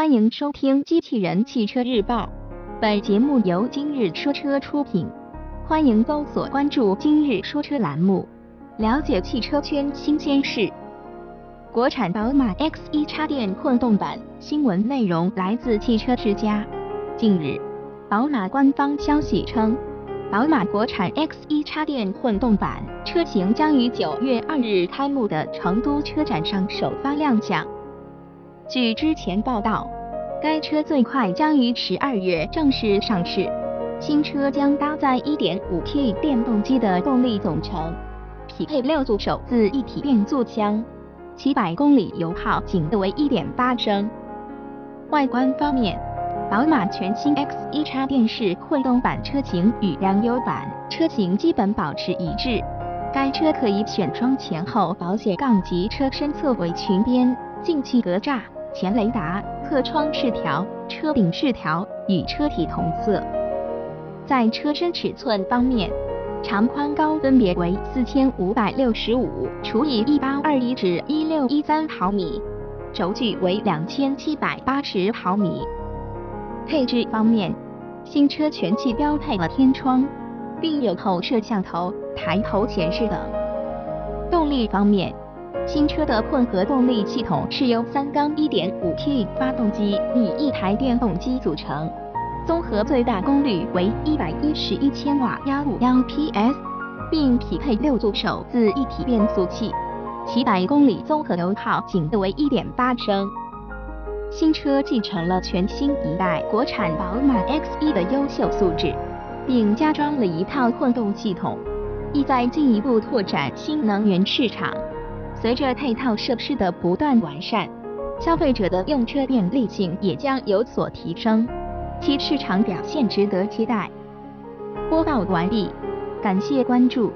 欢迎收听《机器人汽车日报》，本节目由今日说车出品。欢迎搜索关注“今日说车”栏目，了解汽车圈新鲜事。国产宝马 X1 插电混动版新闻内容来自汽车之家。近日，宝马官方消息称，宝马国产 X1 插电混动版车型将于九月二日开幕的成都车展上首发亮相。据之前报道，该车最快将于十二月正式上市。新车将搭载 1.5T 电动机的动力总成，匹配六速手自一体变速箱，七百公里油耗仅为1.8升。外观方面，宝马全新 X1 插电式混动版车型与燃油版车型基本保持一致。该车可以选装前后保险杠及车身侧围裙边、进气格栅、前雷达、侧窗饰条、车顶饰条与车体同色。在车身尺寸方面，长宽高分别为四千五百六十五除以一八二一至一六一三毫米，轴距为两千七百八十毫米。配置方面，新车全系标配了天窗，并有后摄像头、抬头显示等。动力方面，新车的混合动力系统是由三缸 1.5T 发动机与一台电动机组成。综合最大功率为一百一十一千瓦幺五幺 PS，并匹配六速手自一体变速器，其百公里综合油耗仅为一点八升。新车继承了全新一代国产宝马 X1 的优秀素质，并加装了一套混动系统，意在进一步拓展新能源市场。随着配套设施的不断完善，消费者的用车便利性也将有所提升。其市场表现值得期待。播报完毕，感谢关注。